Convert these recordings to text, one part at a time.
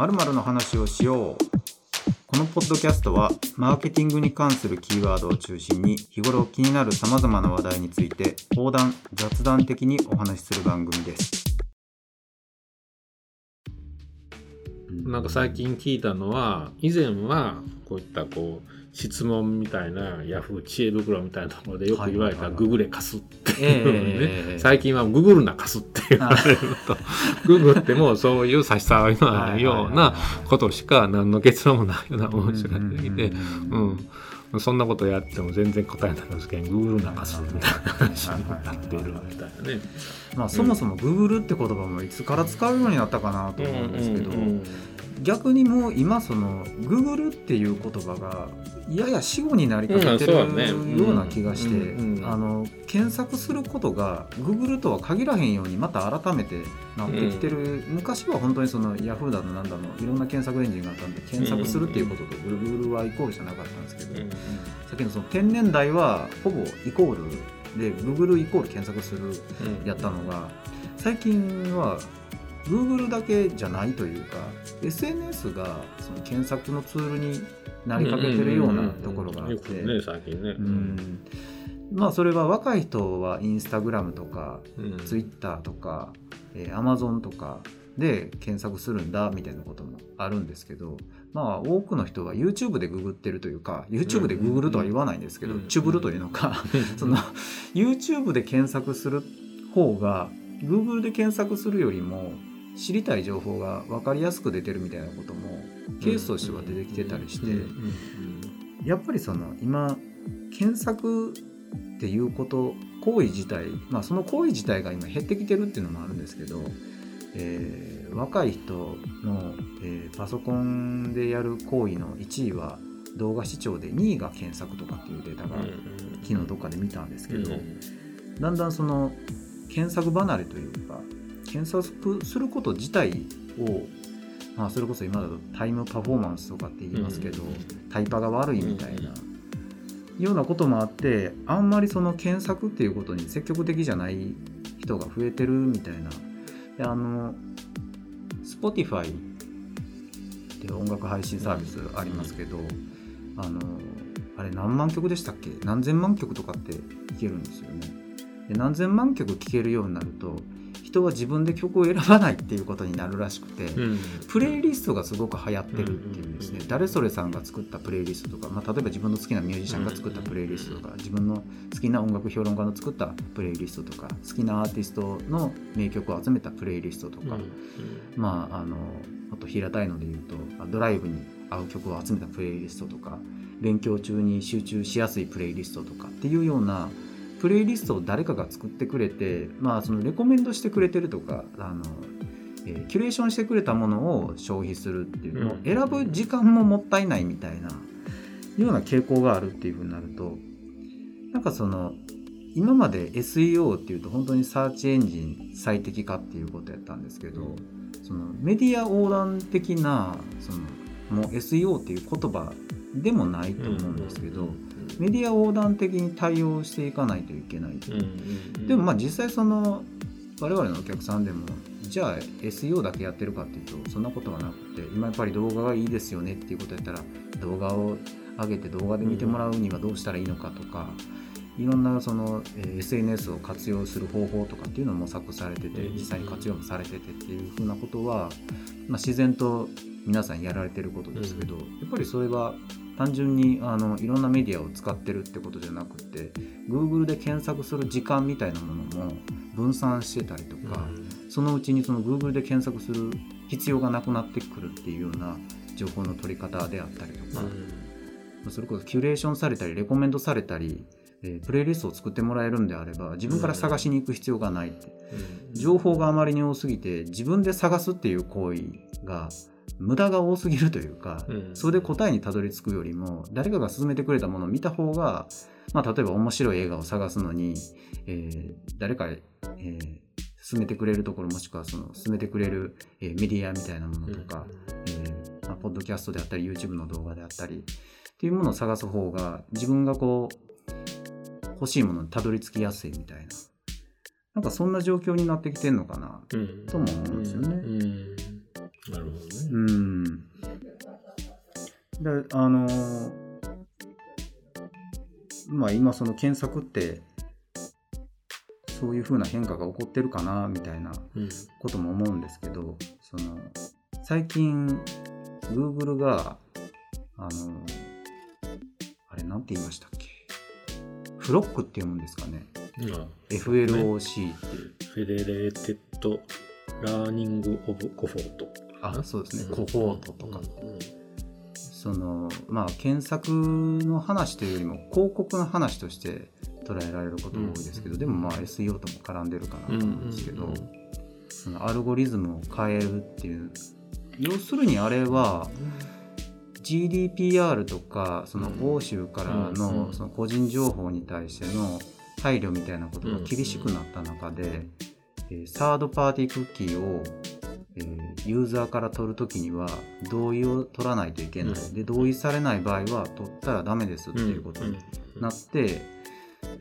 〇〇の話をしよう。このポッドキャストはマーケティングに関するキーワードを中心に日頃気になるさまざまな話題について横断雑談的にお話しする番組です。なんか最近聞いたのは以前はこういったこう質問みたいなヤフー知恵袋みたいなところでよく言われたググれ貸すっていうのね、ええ 最近はググるな貸すって言われるとググってもそういう差し障りのあるようなことしか何の結論もないような面白が出てきてうんそんなことやっても全然答えないんですけどググるな貸すみたいな話になっているみたいなね。まあ、そもそも Google って言葉もいつから使うようになったかなと思うんですけど、逆にもう今その Google っていう言葉がやや死語になりかけてるような気がして、うんうんあの検索することが Google とは限らへんようにまた改めてなってきてる、昔は本当にその Yahoo だのなんだのいろんな検索エンジンがあったんで検索するっていうことと Google はイコールじゃなかったんですけど、さっきのその天然代はほぼイコールで Google イコール検索するやったのが最近は Google だけじゃないというか SNS がその検索のツールになりかけてるようなところがあって。ね最近ね。うん。まあそれは若い人はインスタグラムとかうん。ツイッターとか、えー、Amazon とかで検索するんだみたいなこともあるんですけどまあ多くの人は YouTube でググってるというか YouTube でググるとは言わないんですけど、うんチュブルというのかその YouTube で検索する方が Google で検索するよりも知りたい情報が分かりやすく出てるみたいなこともケースとしては出てきてたりして、やっぱりその今検索っていうこと行為自体、まあ、その行為自体が今減ってきてるっていうのもあるんですけど、えー若い人の、えーパソコンでやる行為の1位は動画視聴で2位が検索とかっていうデータが昨日どっかで見たんですけど、だんだんその検索離れというか検索すること自体を、まあ、それこそ今だとタイムパフォーマンスとかって言いますけど、タイパが悪いみたいな、ようなこともあってあんまりその検索っていうことに積極的じゃない人が増えてるみたいな。であの Spotify って音楽配信サービスありますけど、あのあれ何万曲でしたっけ？何千万曲とかって聴けるんですよね。で何千万曲聴けるようになると人は自分で曲を選ばないっていうことになるらしくて、プレイリストがすごく流行ってるっていうんですね、誰それさんが作ったプレイリストとか、まあ、例えば自分の好きなミュージシャンが作ったプレイリストとか、自分の好きな音楽評論家の作ったプレイリストとか好きなアーティストの名曲を集めたプレイリストとか、まああのあと平たいので言うとドライブに合う曲を集めたプレイリストとか勉強中に集中しやすいプレイリストとかっていうようなプレイリストを誰かが作ってくれて、まあ、そのレコメンドしてくれてるとかあの、えーキュレーションしてくれたものを消費するっていうのをうん。選ぶ時間ももったいないみたいなような傾向があるっていうふうになるとなんかその今まで SEO っていうと本当にサーチエンジン最適化っていうことやったんですけどそのメディア横断的なそのもう SEO っていう言葉でもないと思うんですけど、メディア横断的に対応していかないといけない、でもまあ実際その我々のお客さんでもじゃあ SEO だけやってるかっていうとそんなことはなくて今やっぱり動画がいいですよねっていうことやったら動画を上げて動画で見てもらうにはどうしたらいいのかとか、いろんなその、えー SNS を活用する方法とかっていうのも模索されててうん実際に活用もされててっていうふうなことは、まあ、自然と皆さんやられてることですけど、やっぱりそれは単純にあのいろんなメディアを使ってるってことじゃなくて Google で検索する時間みたいなものも分散してたりとか、そのうちにその Google で検索する必要がなくなってくるっていうような情報の取り方であったりとか、それこそキュレーションされたりレコメンドされたり、えープレイリストを作ってもらえるんであれば自分から探しに行く必要がないって、情報があまりに多すぎて自分で探すっていう行為が無駄が多すぎるというか、それで答えにたどり着くよりも誰かが勧めてくれたものを見た方が、まあ、例えば面白い映画を探すのに、えー誰か、えー勧めてくれるところもしくはその勧めてくれる、えーメディアみたいなものとか、えーまあ、ポッドキャストであったり YouTube の動画であったりっていうものを探す方が自分がこう欲しいものにたどり着きやすいみたいな。なんかそんな状況になってきてんのかなうん。とも思うんですよね。うんなるほどね。うん。であのーまあ今その検索ってそういうふうな変化が起こってるかなみたいなうんことも思うんですけどその最近 Google があのあれなんて言いましたっけ？フロックって読むんですかね？まあ FLOC っていう Federated Learning of Cohorts。あそうですね。うん。コホートとか。うん。そのまあ検索の話というよりも広告の話として捉えられることが多いですけど、うん。でもまあ SEO とも絡んでるかなと思うんですけど、うんそのアルゴリズムを変えるっていう要するにあれは GDPR とかその欧州からのその個人情報に対しての配慮みたいなことが厳しくなった中で、えーサードパーティークッキーを、えーユーザーから取るときには同意を取らないといけない、うん。で同意されない場合は取ったらダメですっていうことになって、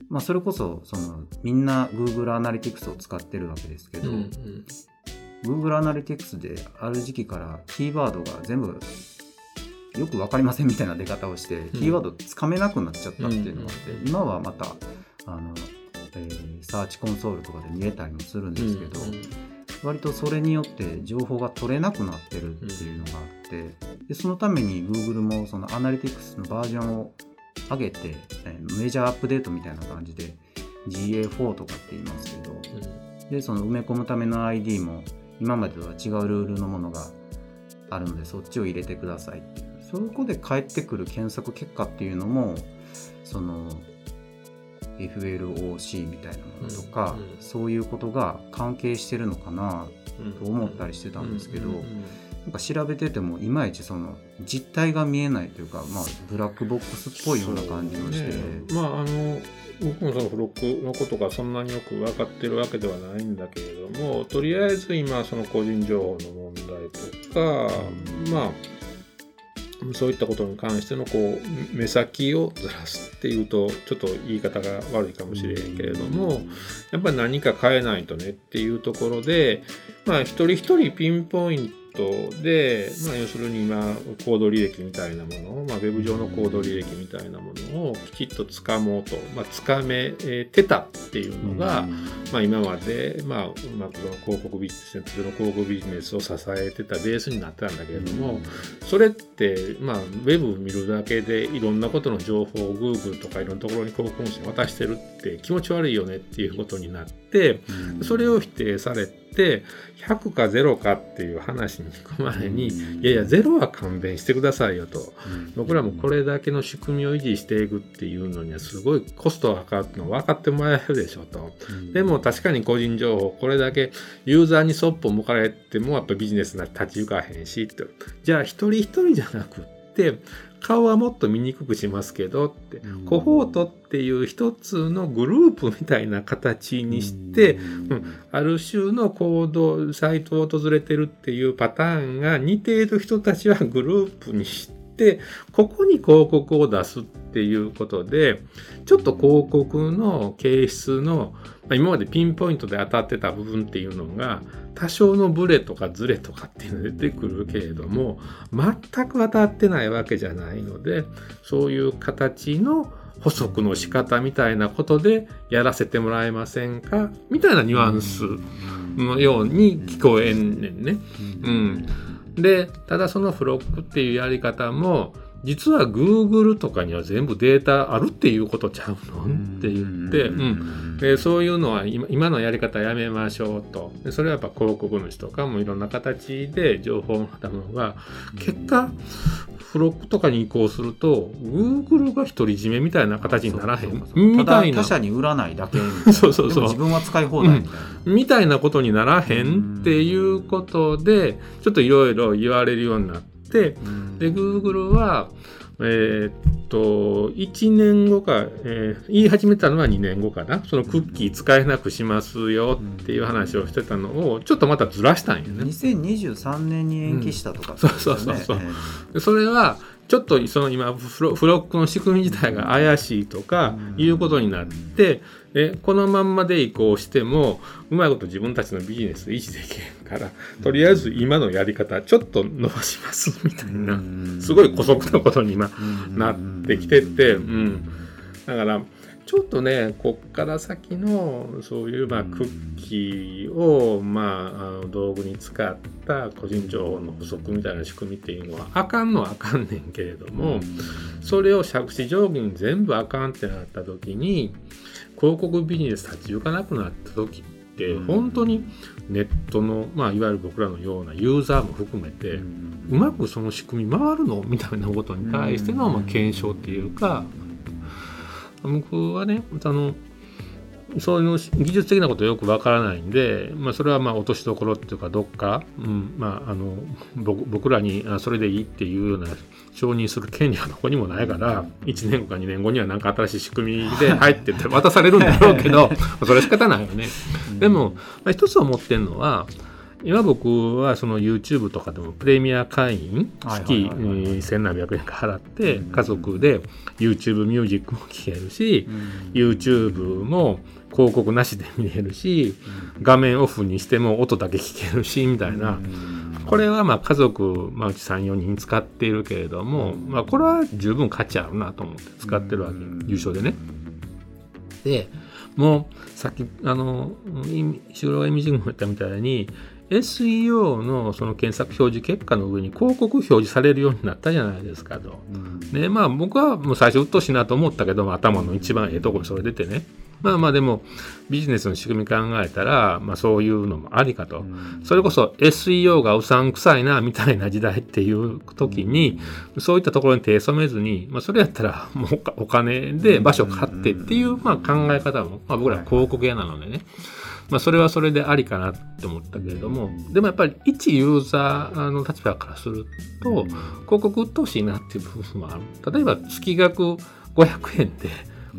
まあ、それこそそのみんな Google アナリティクスを使ってるわけですけど、うんうん。Google アナリティクスである時期からキーワードが全部よく分かりませんみたいな出方をして、キーワードつかめなくなっちゃったっていうのがあって、うん今はまたあの、えーサーチコンソールとかで見えたりもするんですけど、割とそれによって情報が取れなくなってるっていうのがあってでそのために Google もそのアナリティクスのバージョンを上げて、えーメジャーアップデートみたいな感じで GA4 とかって言いますけどでその埋め込むための ID も今までとは違うルールのものがあるのでそっちを入れてくださいっていう。そこで返ってくる検索結果っていうのもその FLOC みたいなものとか、うんうん。そういうことが関係してるのかなと思ったりしてたんですけど、うんうんうん。なんか調べててもいまいちその実態が見えないというか、まあ、ブラックボックスっぽいような感じもして、ね。まああの僕もそのフロックのことがそんなによく分かってるわけではないんだけれどもとりあえず今その個人情報の問題とか、まあそういったことに関してのこう目先をずらすっていうとちょっと言い方が悪いかもしれへんけれどもやっぱり何か変えないとねっていうところでまあ一人一人ピンポイントで、まあ、要するに今コード履歴みたいなもの、まあ、ウェブ上のコード履歴みたいなものをきちっとつかもうと、まあ、つかめてたっていうのが、まあ、今まで、まあ、うまく広告ビジネスの広告ビジネスを支えてたベースになってたんだけれども、それって、まあ、ウェブ見るだけでいろんなことの情報を Google とかいろんなところに広告主に渡してるって気持ち悪いよねっていうことになってそれを否定されて100か0かっていう話に行く前に、いやいや0は勘弁してくださいよと。僕らもこれだけの仕組みを維持していくっていうのにはすごいコストがかかるの分かってもらえるでしょと。でも確かに個人情報これだけユーザーにそっぽ向かれてもやっぱビジネスな立ち行かへんしって。じゃあ一人一人じゃなくって顔はもっと見にくくしますけどってコホートっていう一つのグループみたいな形にして、うん。ある種の行動サイトを訪れてるっていうパターンが似ている人たちはグループにしてここに広告を出すっていうことでちょっと広告の形質のま今までピンポイントで当たってた部分っていうのが多少のブレとかズレとかっていうのが出てくるけれども全く当たってないわけじゃないのでそういう形の補足の仕方みたいなことでやらせてもらえませんかみたいなニュアンスのように聞こえんねんね。うん、でただそのフロックっていうやり方も実は Google とかには全部データあるっていうことちゃうのって言って、うん、でそういうのは今今のやり方やめましょうと。でそれはやっぱ広告主とかもいろんな形で情報をもらったものが結果フロックとかに移行すると Google が独り占めみたいな形にならへんみたいな他社に売らないだけ。そうそうそう。自分は使い放題みたいな、みたいなことにならへんっていうことでちょっといろいろ言われるようになってで Google はえーっと1年後か、えー言い始めたのは2年後かな。そのクッキー使えなくしますよっていう話をしてたのをちょっとまたずらしたんよね。2023年に延期したとか、そうそうそうそう。でそれはちょっとその今フロフロックの仕組み自体が怪しいとかいうことになってえこのまんまで移行してもうまいこと自分たちのビジネス維持できへんからとりあえず今のやり方ちょっと伸ばしますみたいなすごい姑息なことに今なってきてて、うん、だからちょっとねこっから先のそういうまあクッキーをまああの道具に使った個人情報の補足みたいな仕組みっていうのはあかんのはあかんねんけれどもそれを借子定規に全部あかんってなった時に広告ビジネス立ち行かなくなった時って本当にネットの、まあ、いわゆる僕らのようなユーザーも含めてうまくその仕組み回るのみたいなことに対してのまあ検証っていうか僕はねあのそういう技術的なことよくわからないんで、まあ、それはまあ落としどころっていうかどっか、うんまあ、あの僕らにそれでいいっていうような承認する権利はどこにもないから1年後か2年後には何か新しい仕組みで入ってって 渡されるんだろうけど それは仕方ないよね。でも、まあ、一つ思ってるのは今僕はその YouTube とかでもプレミア会員月千何百円か払って家族で YouTube ミュージックも聴けるし YouTube も広告なしで見れるし画面オフにしても音だけ聞けるしみたいな。これはまあ家族、まあ、うち34人使っているけれども、まあ、これは十分価値あるなと思って使ってるわけ。優勝でね。でもうさっきあの就労イミジングも言ったみたいに SEO のその検索表示結果の上に広告表示されるようになったじゃないですかと。うん、ねまあ僕はもう最初うっとしいなと思ったけど頭の一番ええとこにそれ出てねまあまあでもビジネスの仕組み考えたら、まあ、そういうのもありかと、うん、それこそ SEO がうさんくさいなみたいな時代っていう時に、うん、そういったところに手染めずに、まあ、それやったらもうお金で場所買ってっていう、まあ、考え方も、まあ、僕ら広告屋なのでね、はいまあ、それはそれでありかなって思ったけれども。でもやっぱり一ユーザーの立場からすると広告鬱陶しいなっていう部分もある。例えば月額500円で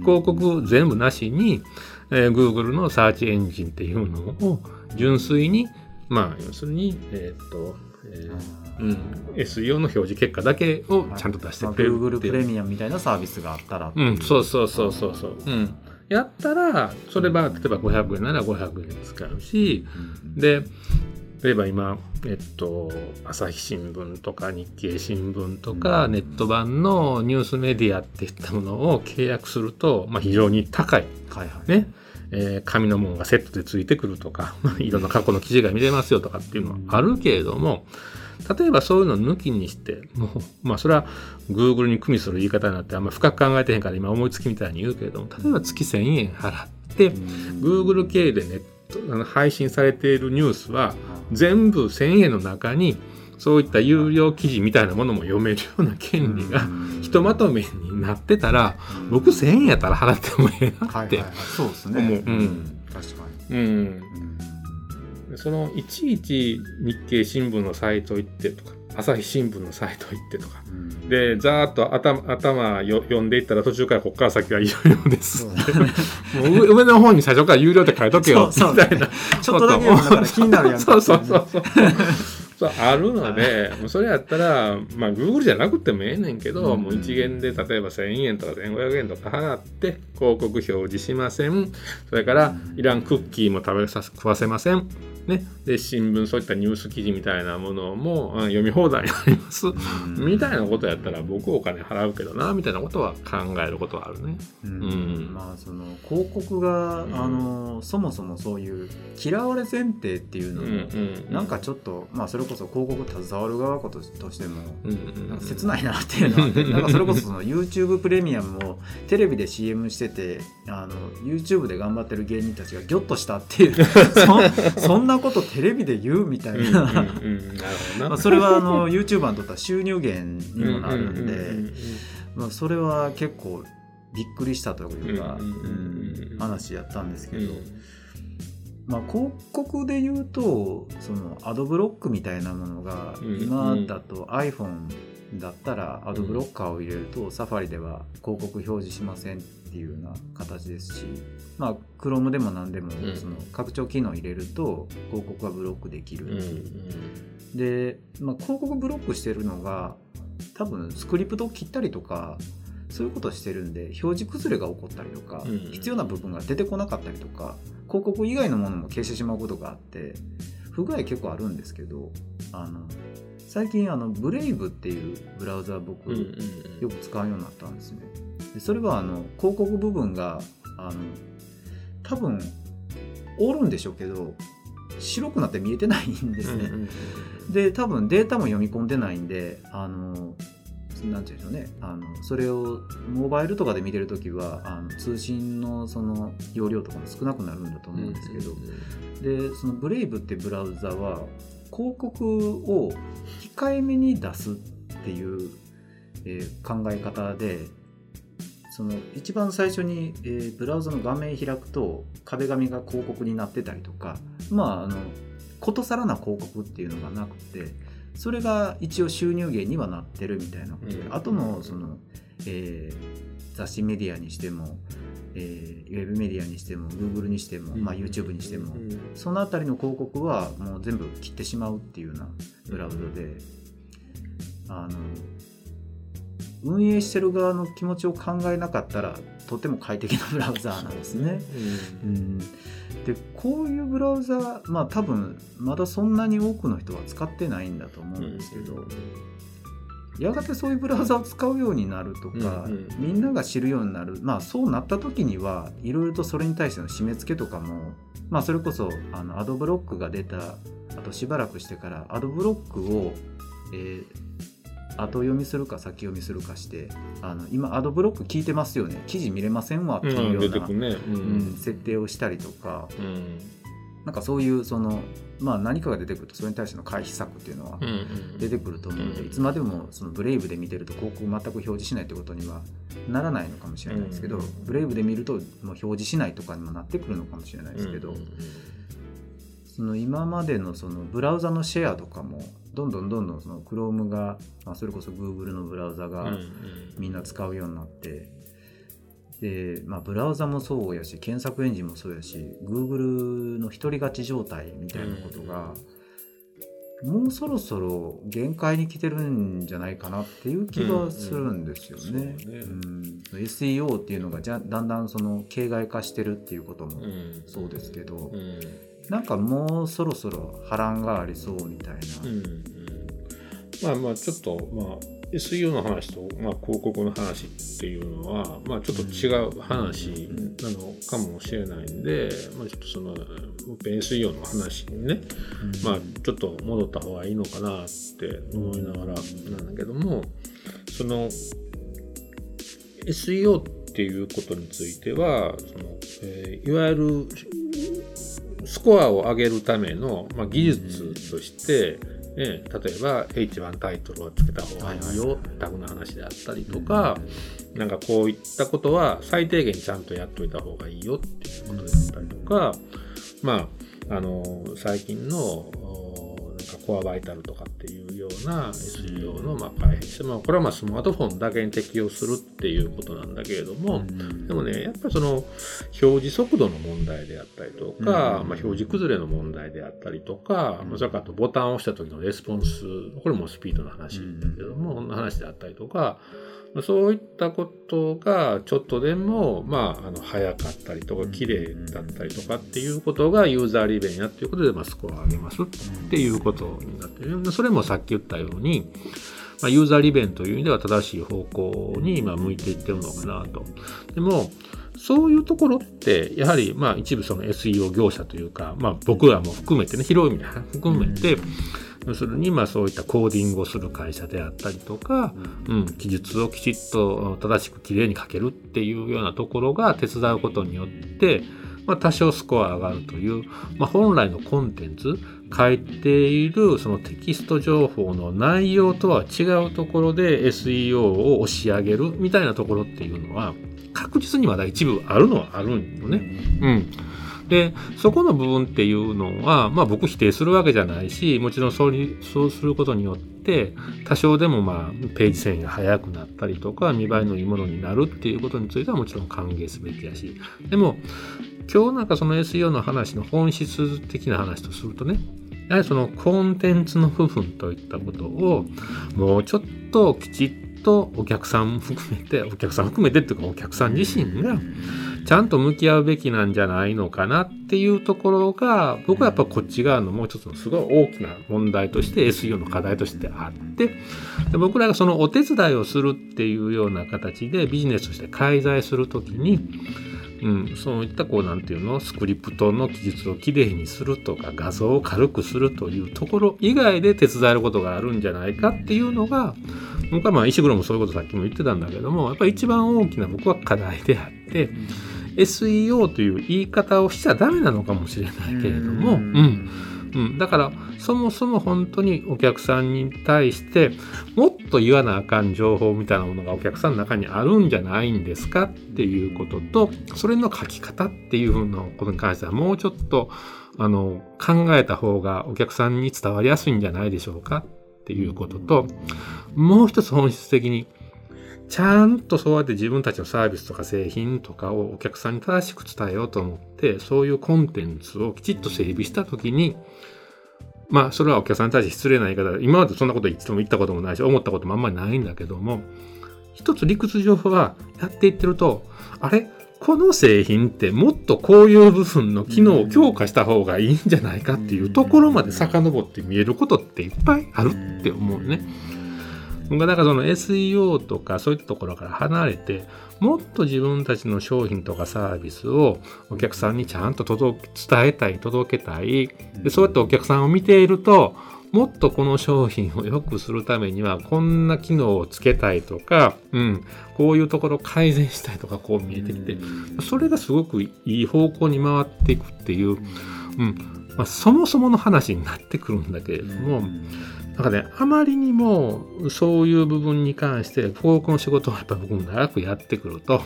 広告全部なしに、えー、Google のサーチエンジンっていうのを純粋にまあ要するにえー、っと、えーうん、SEO の表示結果だけをちゃんと出してくれる、はいまあ、Google プレミアムみたいなサービスがあったらう。ん、そうそうそうそうそう、うん。やったらそれは例えば500円なら500円使うし、で例えば今、えっと、朝日新聞とか日経新聞とか、ネット版のニュースメディアっていったものを契約すると、まあ、非常に高い、はいはい、ね。えー、紙のものがセットでついてくるとか、いろんな過去の記事が見れますよとかっていうのはあるけれども、例えばそういうの抜きにして、もう、まあそれは Google に組みする言い方になってあんま深く考えてへんから今思いつきみたいに言うけれども、例えば月1000円払って、Google 経由でネット、配信されているニュースは全部1000円の中にそういった有料記事みたいなものも読めるような権利がひとまとめになってたら、僕1000円やったら払ってもええなって思う。そうですね。うん。確かに。うんそのいちいち日経新聞のサイト行ってとか朝日新聞のサイト行ってとか、うん、でざーっと頭頭よ読んでいったら途中からここから先は有料です。もう 上の方に最初から有料って書いとけよ。みたいな。ちょっとだけ気になるやん。そうそうそうそう。そ うあるので、もうそれやったら、まあ、Google じゃなくてもええねんけど、うん、もう一元で例えば1000円とか1500円とか払って広告表示しません。それからいらんクッキーも食べさせ食わせませんね、で新聞そういったニュース記事みたいなものも読み放題になります、みたいなことやったら僕お金払うけどなみたいなことは考えることはあるね。うん、うん、まあその広告が、うん、あのそもそもそういう嫌われ前提っていうのも、うんうん、なんかちょっと、まあ、それこそ広告携わる側としても、なんか切ないなっていうのは、ね、なんかそれこそその YouTube プレミアムをテレビで CM しててあの YouTube で頑張ってる芸人たちがギョッとしたっていうそそんなことテレビで言うみたいな。まあそれはあの YouTuber にとっては収入源にもなるんでまあそれは結構びっくりしたというか、話やったんですけど。まあ、広告で言うとそのアドブロックみたいなものが今だと iPhone だったらアドブロッカーを入れるとサファリでは広告表示しませんっていうような形ですし、まあ、Chrome でも何でもその拡張機能を入れると広告はブロックできる、で、まあ、広告ブロックしてるのが多分スクリプトを切ったりとかそういうことをしてるんで表示崩れが起こったりとか、うん必要な部分が出てこなかったりとか広告以外のものも消してしまうことがあって不具合結構あるんですけどあの最近あのブレイブっていうブラウザ僕、よく使うようになったんですね。でそれはあの広告部分があの多分おるんでしょうけど白くなって見えてないんですね。で多分データも読み込んでないんであのなんていうんでしょうね。あのそれをモバイルとかで見てるときはあの通信のその容量とかも少なくなるんだと思うんですけど、でそのブレイブってブラウザは広告を控えめに出すっていう、えー考え方でその一番最初に、えーブラウザの画面開くと壁紙が広告になってたりとかまああのことさらな広告っていうのがなくてそれが一応収入源にはなってるみたいなことで、うん。あとのその、えー雑誌メディアにしても、えーウェブメディアにしても Google にしても、まあ、YouTube にしても、うん。そのあたりの広告はもう全部切ってしまうっていうようなブラウザで、あの運営してる側の気持ちを考えなかったらとても快適なブラウザーなんですね。うん、でこういうブラウザまあ多分まだそんなに多くの人は使ってないんだと思うんですけど、やがてそういうブラウザを使うようになるとか、うんうん。みんなが知るようになるまあそうなった時にはいろいろとそれに対しての締め付けとかもまあそれこそあのアドブロックが出たあとしばらくしてからアドブロックを、えー後読みするか先読みするかしてあの今アドブロック聞いてますよね。記事見れませんわっていうような、出てくるね。ううん設定をしたりとか。うん。なんかそういうその、まあ、何かが出てくるとそれに対しての回避策っていうのはうん出てくると思うので、うんいつまでもそのブレイブで見てると広告全く表示しないってことにはならないのかもしれないですけど、うんブレイブで見るともう表示しないとかにもなってくるのかもしれないですけど、その今までのそのブラウザのシェアとかもどんどんどんどんその Chrome が、まあ、それこそ Google のブラウザがみんな使うようになって、で、まあ、ブラウザもそうやし検索エンジンもそうやし Google の独り勝ち状態みたいなことが、もうそろそろ限界に来てるんじゃないかなっていう気がするんですよね。うんうん。ね。うん。SEO っていうのがじゃだんだんその形骸化してるっていうこともそうですけど、うんなんかもうそろそろ波乱がありそうみたいな。うんうん。まあまあちょっとまあ SEO の話と、まあ、広告の話っていうのは、まあ、ちょっと違う話なのかもしれないんで、まあ、ちょっとその SEO の話にね、まあ、ちょっと戻った方がいいのかなって思いながらなんだけどもその SEO っていうことについてはその、えーいわゆるスコアを上げるための、まあ、技術として、ね、例えば H1 タイトルをつけた方がいいよタグの話であったりとか、なんかこういったことは最低限ちゃんとやっといた方がいいよっていうことであったりとか、まあ、あの最近のコアバイタルとかっていうような SEO のまあ開発、まあ、これはまあスマートフォンだけに適用するっていうことなんだけれども、でもねやっぱりその表示速度の問題であったりとか、うん。まあ、表示崩れの問題であったりとか、まあそれからあとボタンを押した時のレスポンスこれもスピードの話だけども、こんな話であったりとかまあそういったことがちょっとでも、まあ、あの早かったりとか綺麗だったりとかっていうことがユーザー利便やっていうことで、まあ、スコアを上げますっていうことになってる。それもさっき言ったように、まあ、ユーザー利便という意味では正しい方向に今向いていってるのかなと。でもそういうところってやはりまあ一部その SEO 業者というか、まあ、僕らも含めてね広い意味で含めて、要するにまあそういったコーディングをする会社であったりとか、うん、記述をきちっと正しくきれいに書けるっていうようなところが手伝うことによって、まあ、多少スコア上がるという、まあ、本来のコンテンツ書いているそのテキスト情報の内容とは違うところで SEO を押し上げるみたいなところっていうのは確実にまだ一部あるのはあるんよね。うんでそこの部分っていうのは、まあ、僕否定するわけじゃないしもちろんそうそうすることによって多少でもまあページ遷移が速くなったりとか見栄えのいいものになるっていうことについてはもちろん歓迎すべきやし。でも今日なんかその SEO の話の本質的な話とするとねやはりそのコンテンツの部分といったことをもうちょっときちっとお客さん含めてお客さん含めてっていうかお客さん自身がちゃんと向き合うべきなんじゃないのかなっていうところが僕はやっぱこっち側のもう一つのすごい大きな問題として SEO の課題としてあってで僕らがそのお手伝いをするっていうような形でビジネスとして介在する時にうん、そういったこうなんていうのスクリプトの記述をきれいにするとか画像を軽くするというところ以外で手伝えることがあるんじゃないかっていうのが僕はまあ石黒もそういうことさっきも言ってたんだけどもやっぱり一番大きな僕は課題であって SEO という言い方をしちゃダメなのかもしれないけれども、うん、うん、だからそもそも本当にお客さんに対してもっと言わなあかん情報みたいなものがお客さんの中にあるんじゃないんですかっていうこととそれの書き方っていうふうなことに関してはもうちょっとあの考えた方がお客さんに伝わりやすいんじゃないでしょうかっていうことともう一つ本質的にちゃんとそうやって自分たちのサービスとか製品とかをお客さんに正しく伝えようと思って、そういうコンテンツをきちっと整備したときに、まあ、それはお客さんに対して失礼な言い方で今までそんなこと言っても言ったこともないし、思ったこともあんまりないんだけども、一つ理屈上はやっていってると、あれ？この製品ってもっとこういう部分の機能を強化した方がいいんじゃないかっていうところまで遡って見えることっていっぱいあるって思うね。だからその SEO とかそういったところから離れて、もっと自分たちの商品とかサービスをお客さんにちゃんと届け、伝えたい、届けたい。で、そうやってお客さんを見ていると、もっとこの商品を良くするためには、こんな機能をつけたいとか、うん、こういうところを改善したいとか、こう見えてきて、それがすごくいい方向に回っていくっていう、うん、まあ、そもそもの話になってくるんだけれども、なんかね、あまりにもそういう部分に関して、広告の仕事をやっぱ僕も長くやってくると、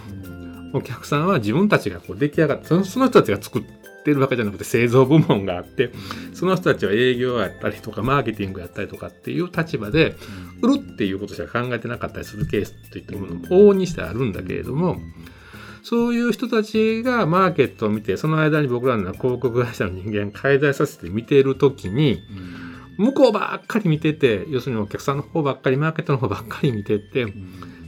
お客さんは自分たちがこう出来上がって、その人たちが作ってるわけじゃなくて製造部門があって、その人たちは営業やったりとか、マーケティングやったりとかっていう立場で、売るっていうことしか考えてなかったりするケースといったものも往々にしてあるんだけれども、そういう人たちがマーケットを見て、その間に僕らの広告会社の人間介在させて見ているときに、向こうばっかり見てて、要するにお客さんの方ばっかり、マーケットの方ばっかり見てて、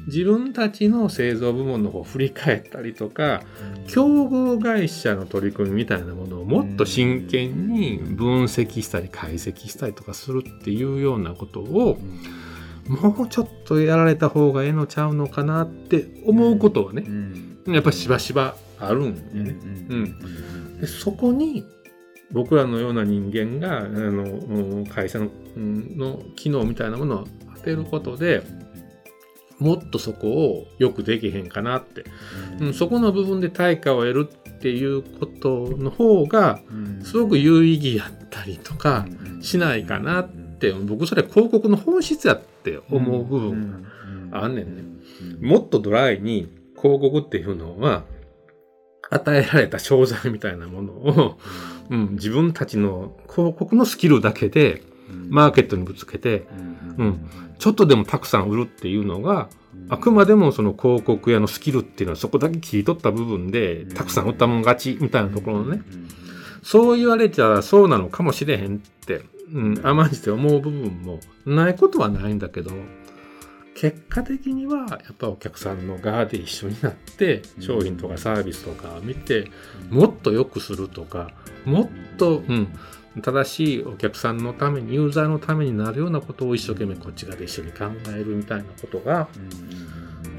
自分たちの製造部門の方を振り返ったりとか、競合会社の取り組みみたいなものをもっと真剣に分析したり解析したりとかするっていうようなことを、もうちょっとやられた方がええのちゃうのかなって思うことはね、やっぱしばしばあるんでね。うん、そこに僕らのような人間があの会社のの機能みたいなものを当てることでもっとそこをよくできへんかなって、うん、そこの部分で対価を得るっていうことの方がすごく有意義やったりとかしないかなって。僕それ広告の本質やって思う部分があんねんね。もっとドライに広告っていうのは与えられた商材みたいなものをうん、自分たちの広告のスキルだけでマーケットにぶつけて、うん、ちょっとでもたくさん売るっていうのが、あくまでもその広告屋のスキルっていうのはそこだけ切り取った部分でたくさん売ったもん勝ちみたいなところのね、そう言われちゃそうなのかもしれへんって、うん、甘んじて思う部分もないことはないんだけど、結果的にはやっぱお客さんの側で一緒になって商品とかサービスとかを見てもっと良くするとかもっと、うん、正しいお客さんのためにユーザーのためになるようなことを一生懸命こっち側で一緒に考えるみたいなことが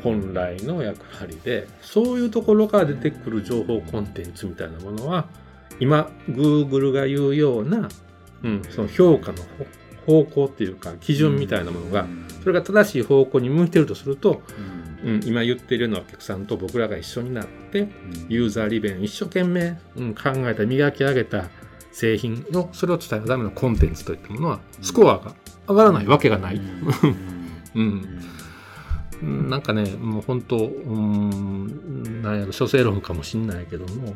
本来の役割でそういうところから出てくる情報コンテンツみたいなものは今 Google が言うような、うん、その評価の方向っていうか基準みたいなものがそれが正しい方向に向いてるとすると、うん、今言っているようなお客さんと僕らが一緒になってユーザー利便一生懸命、うん、考えた磨き上げた製品のそれを伝えるためのコンテンツといったものはスコアが上がらないわけがない。うん、なんかねもう本当うんなんやろ諸正論かもしんないけども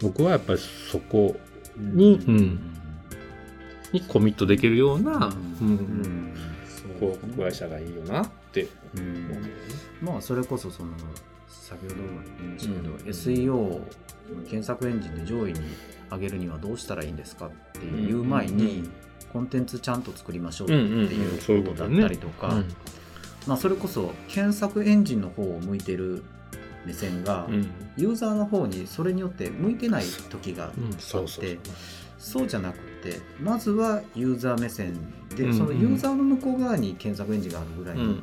僕はやっぱりそこに、うん。にコミットできるような、うん、うん、広告会社がいいよなって。思う、まあそれこそその先ほども言いましたけど、SEO 検索エンジンで上位に上げるにはどうしたらいいんですかっていう前に、コンテンツちゃんと作りましょううんっていことだいううことねったりとか、まあ、それこそ検索エンジンの方を向いてる目線が、ユーザーの方にそれによって向いてない時がうんそう。そうじゃなくてまずはユーザー目線で、そのユーザーの向こう側に検索エンジンがあるぐらいに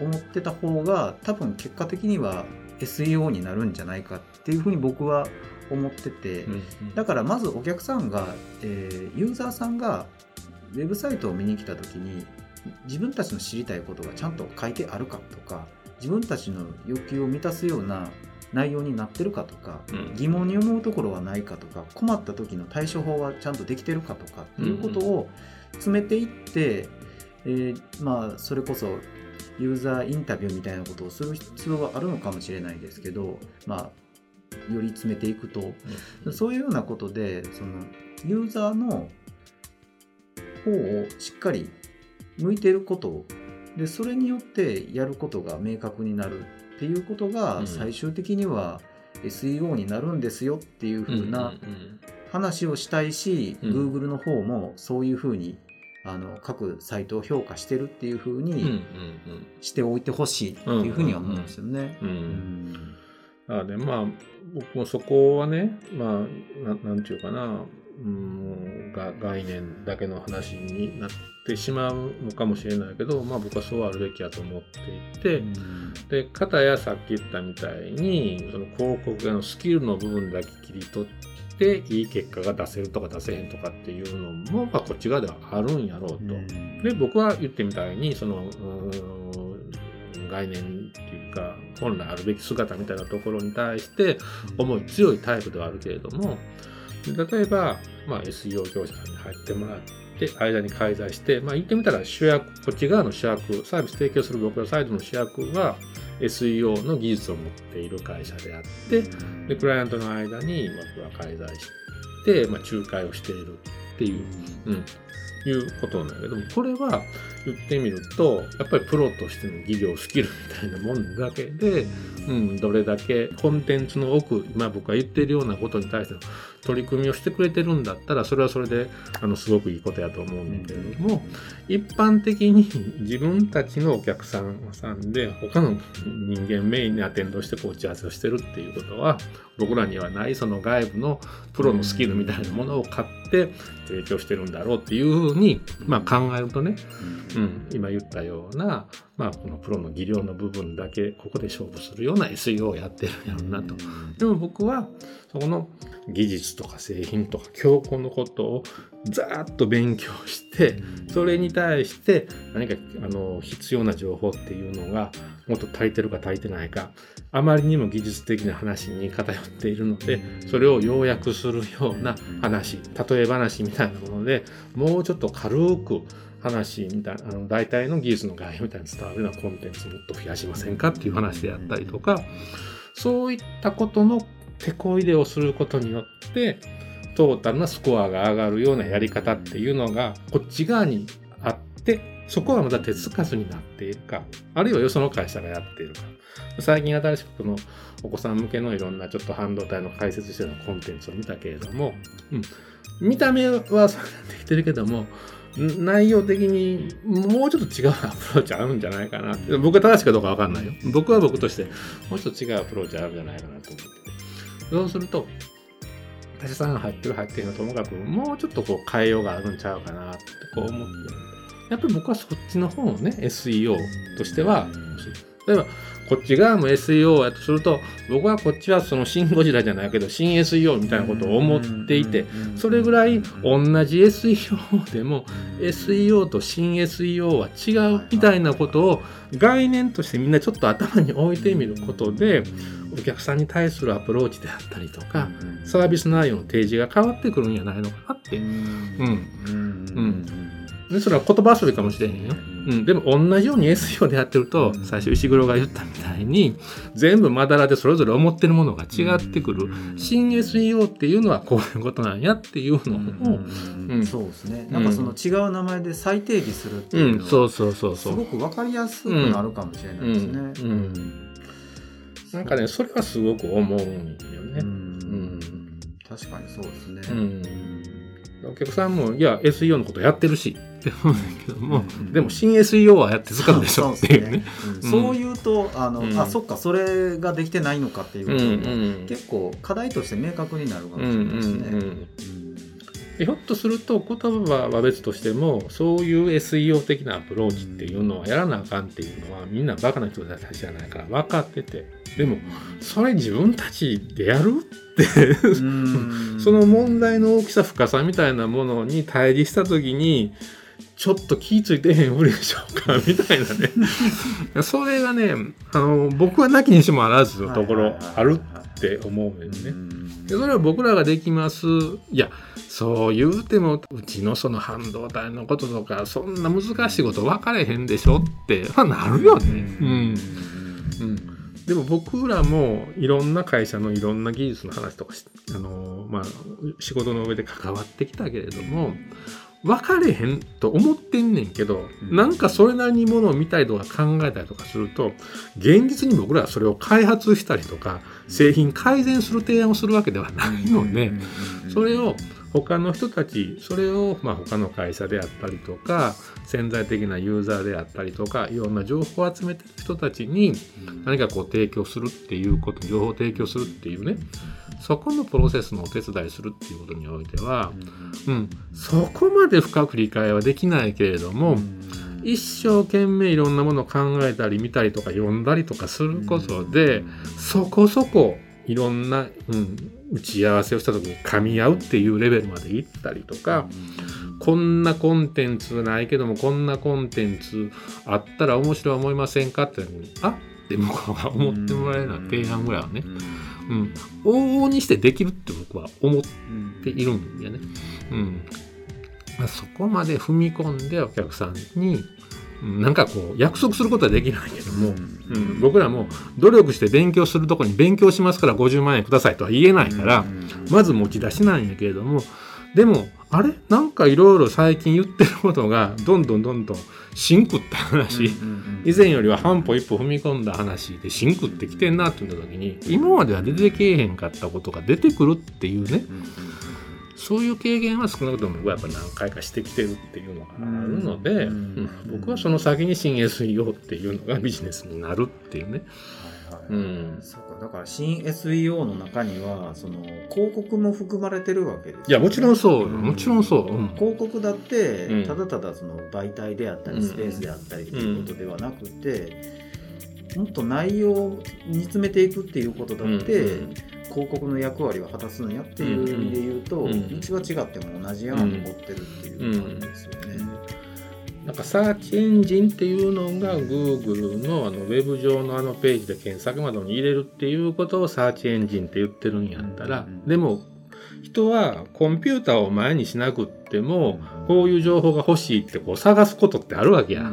思ってた方が多分結果的には SEO になるんじゃないかっていうふうに僕は思ってて、うん。だからまずお客さんが、えーユーザーさんがウェブサイトを見に来た時に自分たちの知りたいことがちゃんと書いてあるかとか自分たちの欲求を満たすような内容になってるかとか、うん。疑問に思うところはないかとか困った時の対処法はちゃんとできてるかとかっていうことを詰めていって、えーまあそれこそユーザーインタビューみたいなことをする必要はあるのかもしれないですけど、まあ、より詰めていくと。そういうようなことでそのユーザーの方をしっかり向いていることでそれによってやることが明確になるっていうことうがん。最終的には SEO になるんですよっていう風な話をしたいし、うん。Google の方もそういう風にあの各サイトを評価してるっていう風うんうんにしておいてほしいっていう風には思うんですよね。うんううん。ん。あでまあ僕もそこはねまあななんていうかな。うんが概念だけの話になってしまうのかもしれないけど、まあ、僕はそうあるべきやと思っていて、で片やさっき言ったみたいにその広告のスキルの部分だけ切り取っていい結果が出せるとか出せへんとかっていうのも、まあ、こっち側ではあるんやろうと。で僕は言ってみたいにその概念っていうか本来あるべき姿みたいなところに対して思い強いタイプではあるけれども例えば、まあ、SEO 業者に入ってもらって間に介在して、まあ、言ってみたら主役こっち側の主役サービス提供する僕らサイドの主役は SEO の技術を持っている会社であってでクライアントの間に僕は介在して、まあ、仲介をしているっていううん、いうことなんだけどもこれは言ってみるとやっぱりプロとしての技量スキルみたいなもんだけで、うん、どれだけコンテンツの奥今僕が言ってるようなことに対しての取り組みをしてくれてるんだったらそれはそれであのすごくいいことやと思うんだけれども、一般的に自分たちのお客さんさんで他の人間メインにアテンドしてこう打ち合わせをしてるっていうことは僕らにはないその外部のプロのスキルみたいなものを買って提供してるんだろうっていうふうに、まあ、考えるとね、うん、今言ったような、まあ、このプロの技量の部分だけここで勝負するような SEO をやってるんやろうなと。でも僕はそこの技術とか製品とか強固のことをざーっと勉強してそれに対して何かあの必要な情報っていうのがもっと足りてるか足りてないかあまりにも技術的な話に偏っているのでそれを要約するような話例え話みたいなものでもうちょっと軽く話みたいなあの大体の技術の概要みたいに伝わるようなコンテンツをもっと増やしませんかっていう話であったりとかそういったことの手こ入れをすることによってトータルなスコアが上がるようなやり方っていうのがこっち側にあってそこはまだ手つかずになっているかあるいはよその会社がやっているか。最近新しくこのお子さん向けのいろんなちょっと半導体の解説してるコンテンツを見たけれども、うん、見た目はそうなってきてるけども内容的にもうちょっと違うアプローチあるんじゃないかな僕は正しいかどうかわかんないよ。僕は僕としてもうちょっと違うアプローチあるんじゃないかなと思ってて。そうすると他社さんが入ってる入ってるのともかくもうちょっとこう変えようがあるんちゃうかなってこう思って。るやっぱり僕はそっちの方をね SEO としては例えばこっち側も SEO やとすると僕はこっちはそのシン・ゴジラじゃないけど新 SEO みたいなことを思っていてそれぐらい同じ SEO でも SEO と新 SEO は違うみたいなことを概念としてみんなちょっと頭に置いてみることでお客さんに対するアプローチであったりとかサービス内容の提示が変わってくるんじゃないのかなって、うんでそれは言葉遊びかもしれへんよ、うん、でも同じように SEO でやってると最初石黒が言ったみたいに全部まだらでそれぞれ思ってるものが違ってくる。新 SEO っていうのはこういうことなんやっていうのを、うん。そうですね。なんかその違う名前で再定義するってう、いうん。のそうそうそうそう。すごく分かりやすくなるかもしれないですね。うん。うん。なんかねそれはすごく思うんよね。うん。確かにそうですね。うん。お客さんもいや SEO のことやってるしって思うんだけども、うんうんでも新 SEO はやって使うでしょっていうね。そういうとあの、うん。あそっかそれができてないのかっていううんことも、うん結構課題として明確になるかもしれうんうんないですね。うん。うん。でひょっとすると言葉は別としてもそういう SEO 的なアプローチっていうのはやらなあかんっていうのはみんなバカな人たちじゃないから分かってて。でもそれ自分たちでやるってうん。その問題の大きさ深さみたいなものに対峙した時にちょっと気ぃついてへんふりでしょうか みたいなね。それがねあの僕はなきにしもあらずのところあるって思うんですね。でそれは僕らができます。いやそう言うてもうちのその半導体のこととかそんな難しいこと分かれへんでしょってまあなるよね。うん。うん、でも僕らもいろんな会社のいろんな技術の話とかしあの、まあ、仕事の上で関わってきたけれども分かれへんと思ってんねんけど、うん。なんかそれなりにものを見たりとか考えたりとかすると現実に僕らはそれを開発したりとか製品改善する提案をするわけではないので、それを他の人たちそれをまあ他の会社であったりとか潜在的なユーザーであったりとかいろんな情報を集めてる人たちに何かこう提供するっていうこと情報を提供するっていうねそこのプロセスのお手伝いするっていうことにおいては、うん、そこまで深く理解はできないけれども、一生懸命いろんなものを考えたり見たりとか読んだりとかすることで、そこそこいろんな、うん、打ち合わせをした時に噛み合うっていうレベルまでいったりとか、こんなコンテンツないけどもこんなコンテンツあったら面白い思いませんかってあって向こうが思ってもらえるような提案ぐらいはね、うん、往々にしてできるって僕は思っているんだよね。うん。まあ、そこまで踏み込んでお客さんにうんなんかこう約束することはできないけども、うん、僕らも努力して勉強するとこに勉強しますから50万円くださいとは言えないから、まず持ち出しなんやけれどもでもあれ？なんかいろいろ最近言ってることがどんどんどんどんシンクって話、以前よりは半歩一歩踏み込んだ話でシンクってきてんなって言った時に今までは出てけえへんかったことが出てくるっていうね。そういう経験は少なくとも僕はやっぱ何回かしてきてるっていうのがあるので、僕はその先に新 SEO っていうのがビジネスになるっていうね。うん。そうかだから新 SEO の中にはその広告も含まれてるわけですよね。いやもちろんそう。もちろんそう、うん。広告だって、うん。ただただその媒体であったうん。りスペースであったりっていうことではなくて、もっと内容を煮詰めていくっていうことだって、うん。広告の役割を果たすんやっていう意味で言うと、うん。道は違っても同じ山登ってるっていう感じですよね。なんかサーチエンジンっていうのが Google のあのウェブ上のあのページで検索窓に入れるっていうことをサーチエンジンって言ってるんやったら、うんうんうん。でも人はコンピューターを前にしなくっても、こういう情報が欲しいってこう探すことってあるわけや。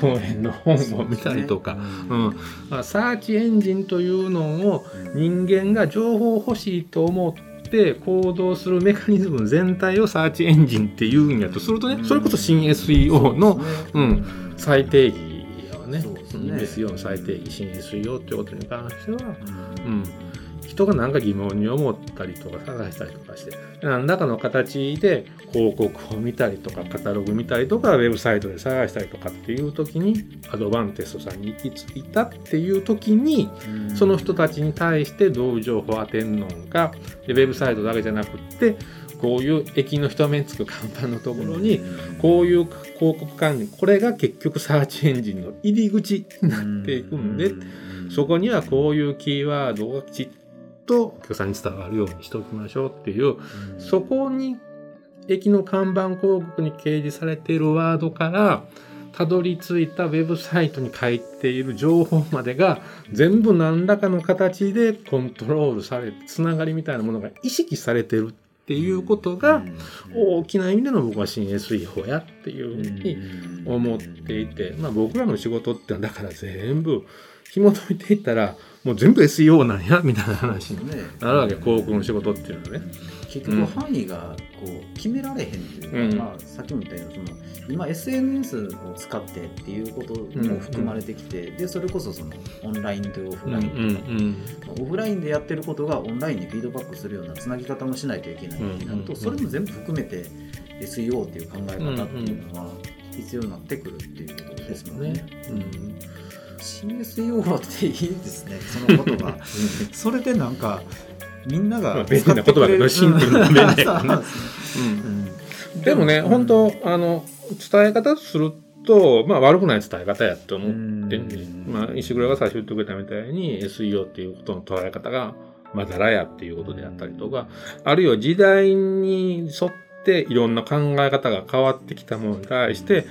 公園の本を見たりとか。うん。まあサーチエンジンというのを人間が情報欲しいと思って行動するメカニズム全体をサーチエンジンっていうんやとするとねそれこそ新 SEO のうん最定義はねね。うん SEO の最定義新 SEO ってことに関しては、うん、人が何か疑問に思ったりとか探したりとかして何らかの形で広告を見たりとかカタログ見たりとかウェブサイトで探したりとかっていう時にアドバンテストさんに行き着いたっていう時にその人たちに対してどういう情報を当てんのか。でウェブサイトだけじゃなくってこういう駅の人目につく看板のところにこういう広告管理これが結局サーチエンジンの入り口になっていくんでそこにはこういうキーワードをきちっとお客さんに伝わるようにしておきましょうっていうそこに駅の看板広告に掲示されているワードからたどり着いたウェブサイトに書いている情報までが全部何らかの形でコントロールされてつながりみたいなものが意識されてるっていうことが大きな意味での僕は新 SEO やっていうふうに思っていて、まあ、僕らの仕事ってだから全部紐解いていったらもう全部 SEO なんや みたいな話になるわけ広告の仕事っていうのはね。結局範囲がこう決められへんっていうか、うん。まあ、さっきも言ったようにその今 SNS を使ってっていうことも含まれてきて、でそれこそそのオンラインとオフラインとか、うんオフラインでやってることがオンラインにフィードバックするようなつなぎ方もしないといけないってなると、うんそれも全部含めて SEO っていう考え方っていうのは必要になってくるっていうことですもんね。うんうん CSEO っていいですね。そのことがそれでなんかみんなまがあ便利な言葉だけどシンプルな便利なでもね、うん。本当あの伝え方すると、まあ、悪くない伝え方やと思ってまあ、石黒が最初言ってくれたみたいに SEO っていうことの捉え方がまだらやっていうことであったりとか、あるいは時代に沿っていろんな考え方が変わってきたものに対して、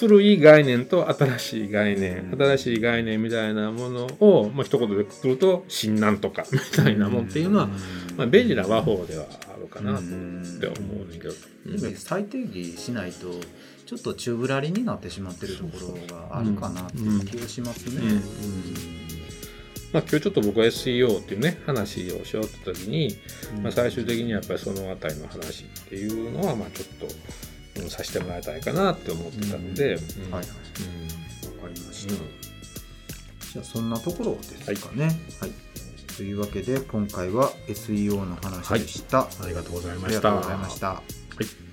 古い概念と新しい概念、うん。新しい概念みたいなものを、まあ、一言でくると新なんとか みたいなもんっていうのは、まあ、便利な和法ではあるかなとって思うねんけど。再定義しないとちょっと宙ぶらりになってしまってるところがあるかなっていう気がしますね。まあ、今日ちょっと僕は SEO っていうね話をしようって時に、うん。まあ、最終的にやっぱりそのあたりの話っていうのはまあちょっと、うんさせてもらいたいかなって思ってたんで、うんはいはいうんわかりました。じゃあそんなところですかね。はい。というわけで今回は SEO の話でした。ありがとうございましたあり。がとうございました。はい